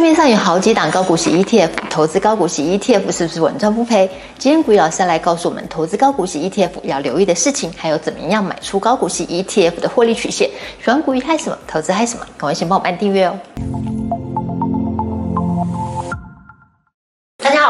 市面上有好几档高股息 ETF，投资高股息 ETF 是不是稳赚不赔？今天古雨老师来告诉我们，投资高股息 ETF 要留意的事情，还有怎么样买出高股息 ETF 的获利曲线。喜欢古雨嗨什么？投资嗨什么？赶快先帮我们按订阅哦。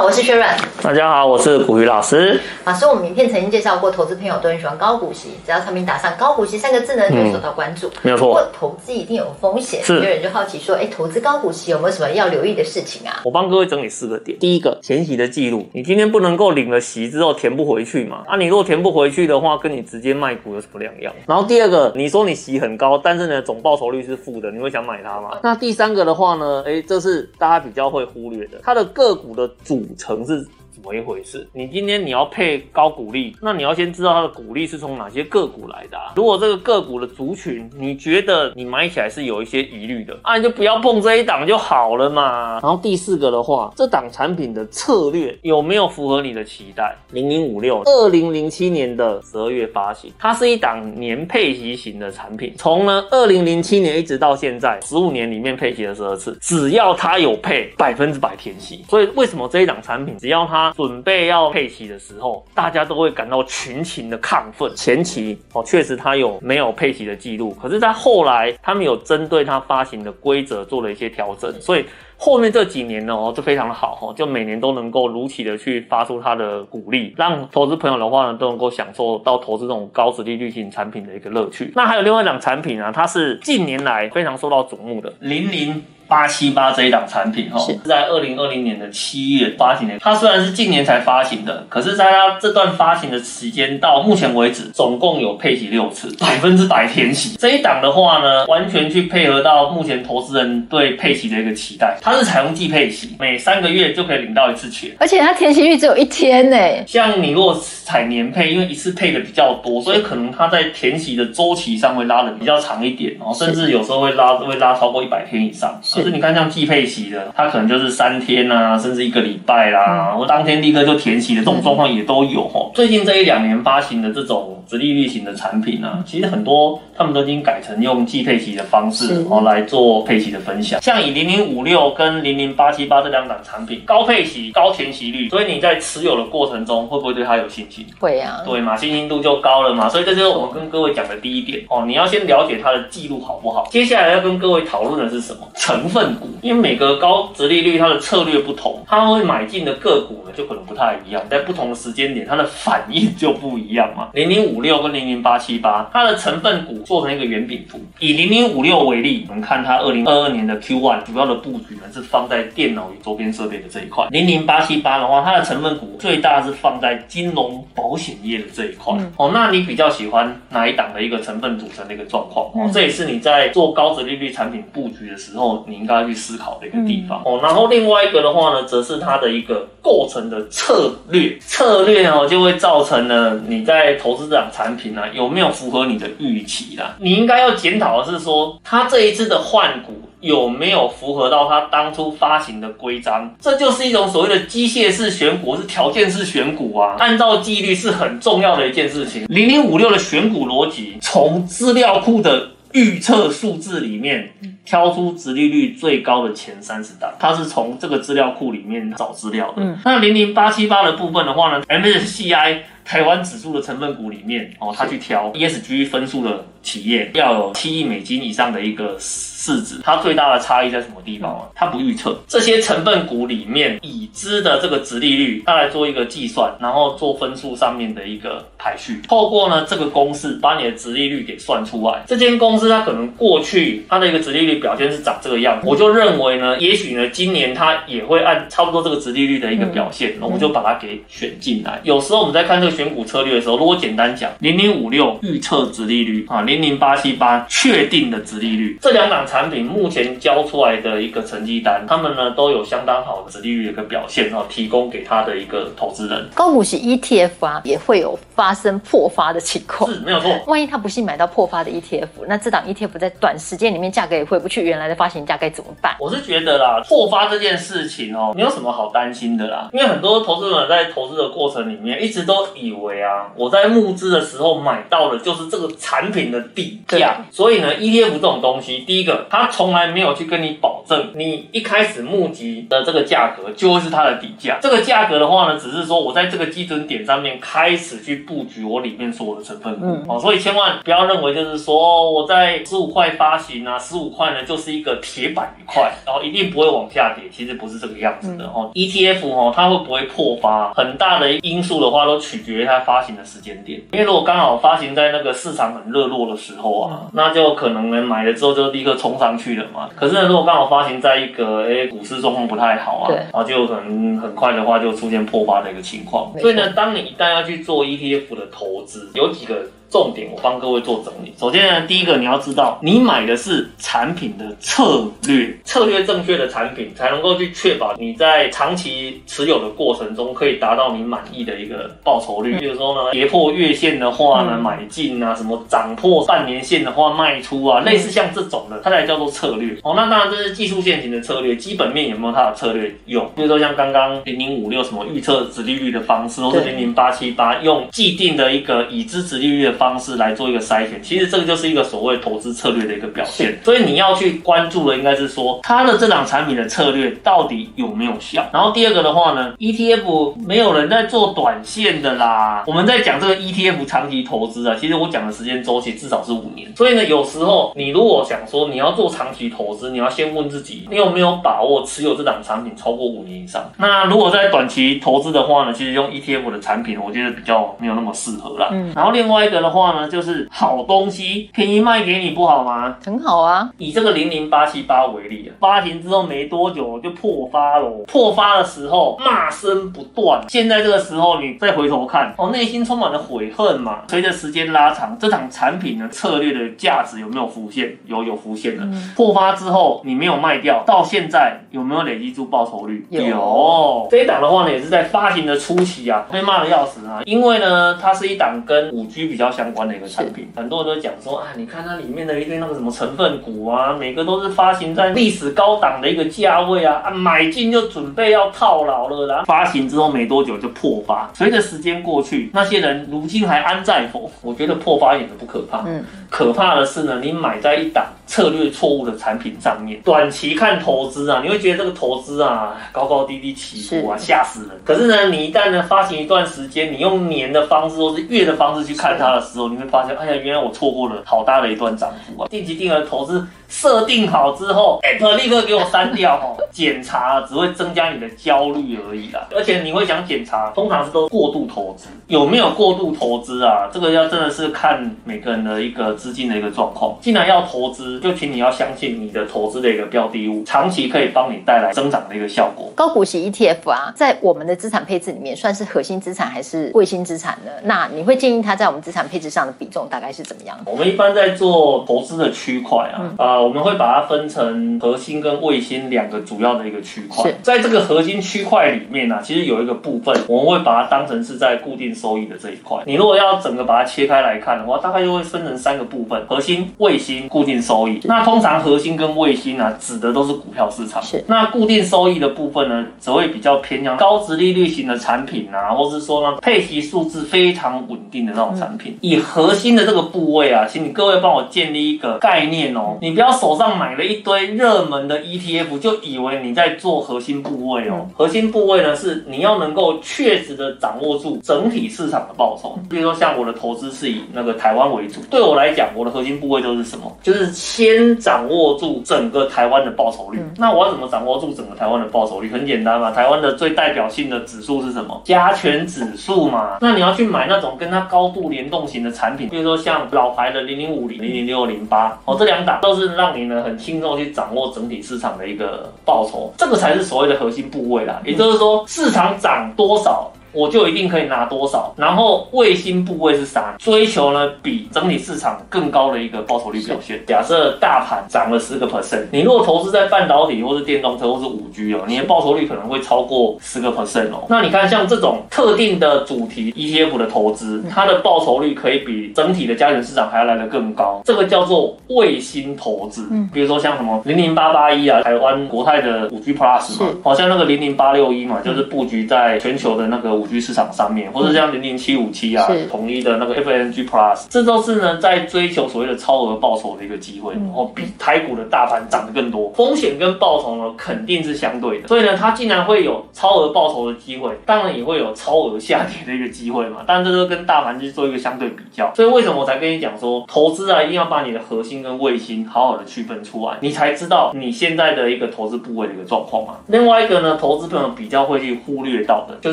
好，我是薛润。大家好，我是古雨老师。老师，我们影片曾经介绍过，投资朋友都很喜欢高股息，只要产品打上高股息三个字呢，就会受到关注。没有错。不过投资一定有风险，是。有人就好奇说，哎，投资高股息有没有什么要留意的事情啊？我帮各位整理四个点。第一个，填息的记录，你今天不能够领了息之后填不回去嘛？啊，你如果填不回去的话，跟你直接卖股有什么两样？然后第二个，你说你息很高，但是呢总报酬率是负的，你会想买它吗？那第三个的话呢，哎，这是大家比较会忽略的，它的个股的组成是。怎么一回事？你今天你要配高股利，那你要先知道它的股利是从哪些个股来的啊。如果这个个股的族群，你觉得你买起来是有一些疑虑的，啊，你就不要碰这一档就好了嘛。然后第四个的话，这档产品的策略有没有符合你的期待？零零五六，二零零七年的十二月发行，它是一档年配息型的产品，从呢二零零七年一直到现在，十五年里面配息了十二次，只要它有配百分之百填息。所以为什么这一档产品只要它准备要配息的时候，大家都会感到群情的亢奋。前期哦，确实他有没有配息的记录，可是，在后来他们有针对他发行的规则做了一些调整，所以后面这几年呢，哦，就非常的好哈，就每年都能够如期的去发出他的股利，让投资朋友的话呢，都能够享受到投资这种高殖利率型产品的一个乐趣。那还有另外一档产品啊，它是近年来非常受到瞩目的零零。八七八这一档产品哈，是在二零二零年的七月发行的。它虽然是近年才发行的，可是在它这段发行的时间到目前为止，总共有配息六次，百分之百填息。这一档的话呢，完全去配合到目前投资人对配息的一个期待。它是采用季配息，每三个月就可以领到一次钱，而且它填息率只有一天呢。像你如果采年配，因为一次配的比较多，所以可能它在填息的周期上会拉的比较长一点哦，甚至有时候会拉会拉超过一百天以上。可是你看，像季配息的，它可能就是三天啊，甚至一个礼拜啦，或当天立刻就填息的这种状况也都有哦。最近这一两年发行的这种直利率型的产品呢，其实很多他们都已经改成用季配息的方式哦来做配息的分享。像以零零五六跟零零八七八这两档产品，高配息、高填息率，所以你在持有的过程中会不会对它有信心？会啊，对嘛，信心度就高了嘛。所以这就是我们跟各位讲的第一点哦，你要先了解它的记录好不好。接下来要跟各位讨论的是什么？成分股。因为每个高值利率它的策略不同，它会买进的个股呢就可能不太一样，在不同的时间点它的反应就不一样嘛。零零五六跟零零八七八，它的成分股做成一个圆饼图。以零零五六为例，我们看它二零二二年的 Q one 主要的布局呢是放在电脑与周边设备的这一块。零零八七八的话，它的成分股最大是放在金融保险业的这一块。嗯、哦，那你比较喜欢哪一档的一个成分组成的一个状况？哦，这也是你在做高值利率产品布局的时候，你应该去思考的一个地方。哦，然后另外一个的话呢，则是它的一个构成的策略，策略哦就会造成了你在投资这档产品呢、啊、有没有符合你的预期啦？你应该要检讨的是说，它这一次的换股有没有符合到它当初发行的规章？这就是一种所谓的机械式选股，是条件式选股啊，按照纪律是很重要的一件事情。零零五六的选股逻辑，从资料库的。预测数字里面挑出殖利率最高的前三十档，它是从这个资料库里面找资料的。嗯，那零零八七八的部分的话呢，MSCI 台湾指数的成分股里面哦，它去挑 ESG 分数的企业，要有七亿美金以上的一个。市值，它最大的差异在什么地方啊？它不预测这些成分股里面已知的这个值利率，它来做一个计算，然后做分数上面的一个排序。透过呢这个公式把你的值利率给算出来。这间公司它可能过去它的一个值利率表现是长这个样子，我就认为呢，也许呢今年它也会按差不多这个值利率的一个表现，那我就把它给选进来。有时候我们在看这个选股策略的时候，如果简单讲，零零五六预测值利率啊，零零八七八确定的殖利率，这两档。产品目前交出来的一个成绩单，他们呢都有相当好的殖利率的一个表现哦，提供给他的一个投资人。高股息 ETF 啊，也会有发生破发的情况，是没有错。万一他不幸买到破发的 ETF，那这档 ETF 在短时间里面价格也回不去原来的发行价，该怎么办？我是觉得啦，破发这件事情哦，没有什么好担心的啦，因为很多投资者在投资的过程里面，一直都以为啊，我在募资的时候买到的就是这个产品的的底价。所以呢，ETF 这种东西，第一个，它从来没有去跟你保证，你一开始募集的这个价格就会是它的底价。这个价格的话呢，只是说我在这个基准点上面开始去布局我里面所有的成分股。嗯。哦，所以千万不要认为就是说我在十五块发行啊，十五块呢就是一个铁板一块，然后一定不会往下跌。其实不是这个样子的哦。ETF 哦，它会不会破发，很大的因素的话都取决于它发行的时间点。因为如果刚好发行在那个市场很热络的时候啊，那就可能呢买了之后就立刻冲上去了嘛。可是呢，如果刚好发行在一个哎股市状况不太好啊，对，然后就可能很快的话就出现破发的一个情况。所以呢，当你一旦要去做 ETF 的投资，有几个。重点，我帮各位做整理。首先呢，第一个你要知道，你买的是产品的策略，策略正确的产品才能够去确保你在长期持有的过程中可以达到你满意的一个报酬率。比如说呢，跌破月线的话呢，买进啊；什么涨破半年线的话卖出啊，类似像这种的，它才叫做策略。哦，那当然这是技术线型的策略，基本面有没有它的策略用？比如说像刚刚零零五六什么预测值利率的方式，或是零零八七八用既定的一个已知值利率的。方式来做一个筛选，其实这个就是一个所谓投资策略的一个表现。所以你要去关注的应该是说，它的这档产品的策略到底有没有效。然后第二个的话呢，ETF 没有人在做短线的啦。我们在讲这个 ETF 长期投资啊，其实我讲的时间周期至少是五年。所以呢，有时候你如果想说你要做长期投资，你要先问自己，你有没有把握持有这档产品超过五年以上？那如果在短期投资的话呢，其实用 ETF 的产品，我觉得比较没有那么适合啦。嗯。然后另外一个的话呢，就是好东西便宜卖给你不好吗？很好啊。以这个零零八七八为例啊，发行之后没多久就破发了。破发的时候骂声不断。现在这个时候你再回头看，哦，内心充满了悔恨嘛。随着时间拉长，这档产品的策略的价值有没有浮现？有，有浮现了。嗯、破发之后你没有卖掉，到现在有没有累积出报酬率？有。有这一档的话呢，也是在发行的初期啊，被骂的要死啊，因为呢，它是一档跟五 G 比较相关的一。个产品，很多人都讲说啊，你看它里面的一堆那个什么成分股啊，每个都是发行在历史高档的一个价位啊，啊，买进就准备要套牢了，然后发行之后没多久就破发。随着时间过去，那些人如今还安在否？我觉得破发一点都不可怕，嗯，可怕的是呢，你买在一档策略错误的产品上面，短期看投资啊，你会觉得这个投资啊高高低低起伏啊，吓死人。可是呢，你一旦呢发行一段时间，你用年的方式或是月的方式去看它的时候，你会发现，哎呀，原来我错过了好大的一段涨幅啊！定期定额投资设定好之后，App 立刻给我删掉哦。检查只会增加你的焦虑而已啦，而且你会想检查，通常是都过度投资，有没有过度投资啊？这个要真的是看每个人的一个资金的一个状况。既然要投资，就请你要相信你的投资的一个标的物，长期可以帮你带来增长的一个效果。高股息 ETF 啊，在我们的资产配置里面算是核心资产还是卫星资产呢？那你会建议它在我们资产配置上的比重大概是怎么样？我们一般在做投资的区块啊，啊、嗯呃，我们会把它分成核心跟卫星两个主要的一个区块。在这个核心区块里面呢、啊，其实有一个部分，我们会把它当成是在固定收益的这一块。你如果要整个把它切开来看的话，大概就会分成三个部分：核心、卫星、固定收益。那通常核心跟卫星呢、啊，指的都是股票市场。是。那固定收益的部分呢，则会比较偏向高值利率型的产品啊，或是说呢，配息数字非常稳定的那种产品。以核心的这个部位啊，请你各位帮我建立一个概念哦，你不要手上买了一堆热门的 ETF，就以为你在做核心部位哦。核心部位呢，是你要能够确实的掌握住整体市场的报酬。比如说像我的投资是以那个台湾为主，对我来讲，我的核心部位都是什么？就是先掌握住整个台湾的报酬率。那我要怎么掌握住整个台湾的报酬率？很简单嘛，台湾的最代表性的指数是什么？加权指数嘛。那你要去买那种跟它高度联动型的产品，比如说像老牌的零零五零、零零六零八哦，这两档都是让你呢很轻松去掌握整体市场的一个报酬，这个才是所谓的核心部位啦。也就是说，市场涨多少，我就一定可以拿多少，然后卫星部位是啥？追求呢比整体市场更高的一个报酬率表现。假设大盘涨了十个 percent，你如果投资在半导体或是电动车或是五 G 哦，你的报酬率可能会超过十个 percent 哦。那你看像这种特定的主题 ETF 的投资，它的报酬率可以比整体的加权市场还要来得更高，这个叫做卫星投资。嗯，比如说像什么零零八八一啊，台湾国泰的五 G Plus 嘛，好像那个零零八六一嘛，就是布局在全球的那个。五 G 市场上面，或者像零零七五七啊，是统一的那个 FANG Plus，这都是呢在追求所谓的超额报酬的一个机会，然后比台股的大盘涨得更多，风险跟报酬呢肯定是相对的，所以呢，它竟然会有超额报酬的机会，当然也会有超额下跌的一个机会嘛，当然这都跟大盘去做一个相对比较，所以为什么我才跟你讲说，投资啊一定要把你的核心跟卫星好好的区分出来，你才知道你现在的一个投资部位的一个状况嘛。另外一个呢，投资朋友比较会去忽略到的就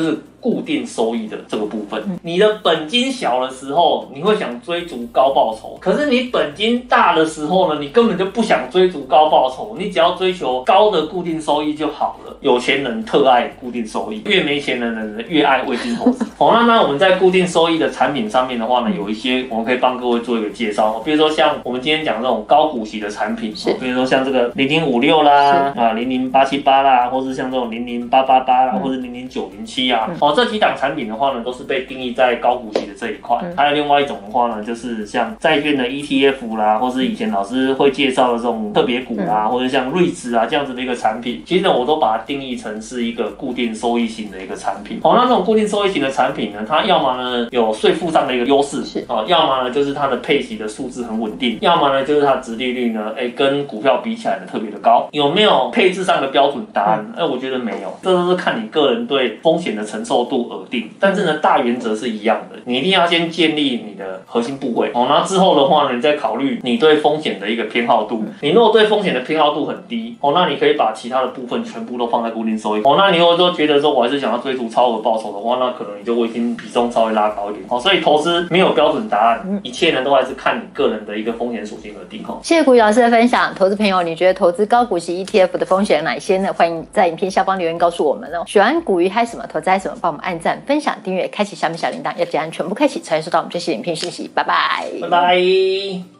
是。固定收益的这个部分，你的本金小的时候，你会想追逐高报酬；可是你本金大的时候呢，你根本就不想追逐高报酬，你只要追求高的固定收益就好了。有钱人特爱固定收益，越没钱的人越爱卫星投资。好，那那我们在固定收益的产品上面的话呢，有一些我们可以帮各位做一个介绍。比如说像我们今天讲这种高股息的产品，比如说像这个零零五六啦，啊零零八七八啦，或是像这种零零八八八啦，或者零零九零七啊。哦，这几档产品的话呢，都是被定义在高股息的这一块。还有另外一种的话呢，就是像债券的 ETF 啦，或是以前老师会介绍的这种特别股啦，或者像瑞智啊这样子的一个产品。其实呢，我都把它定义成是一个固定收益型的一个产品。好，那这种固定收益型的产品呢，它要么呢有税负上的一个优势，是啊，要么呢就是它的配息的数字很稳定，要么呢就是它的殖利率呢，哎，跟股票比起来呢特别的高。有没有配置上的标准答案？哎，我觉得没有，这都是看你个人对风险的承受度而定。但是呢，大原则是一样的，你一定要先建立你的核心部位哦。那之后的话呢，你再考虑你对风险的一个偏好度。你如果对风险的偏好度很低哦，那你可以把其他的部分全部都放在固定收益哦。那你如果说觉得说我还是想要追逐超额报酬的话，那可能你就卫星比重稍微拉高一点哦。所以投资没有标准答案，一切呢都还是看你个人的一个风险属性而定哦。谢谢古鱼老师的分享，投资朋友，你觉得投资高股息 ETF 的风险有哪些呢？欢迎在影片下方留言告诉我们哦。喜欢古鱼嗨什么，投资嗨什么，帮我们按赞、分享、订阅、开启下面小铃铛，要记得全部开启，才能收到我们这些影片信息。拜拜，拜拜。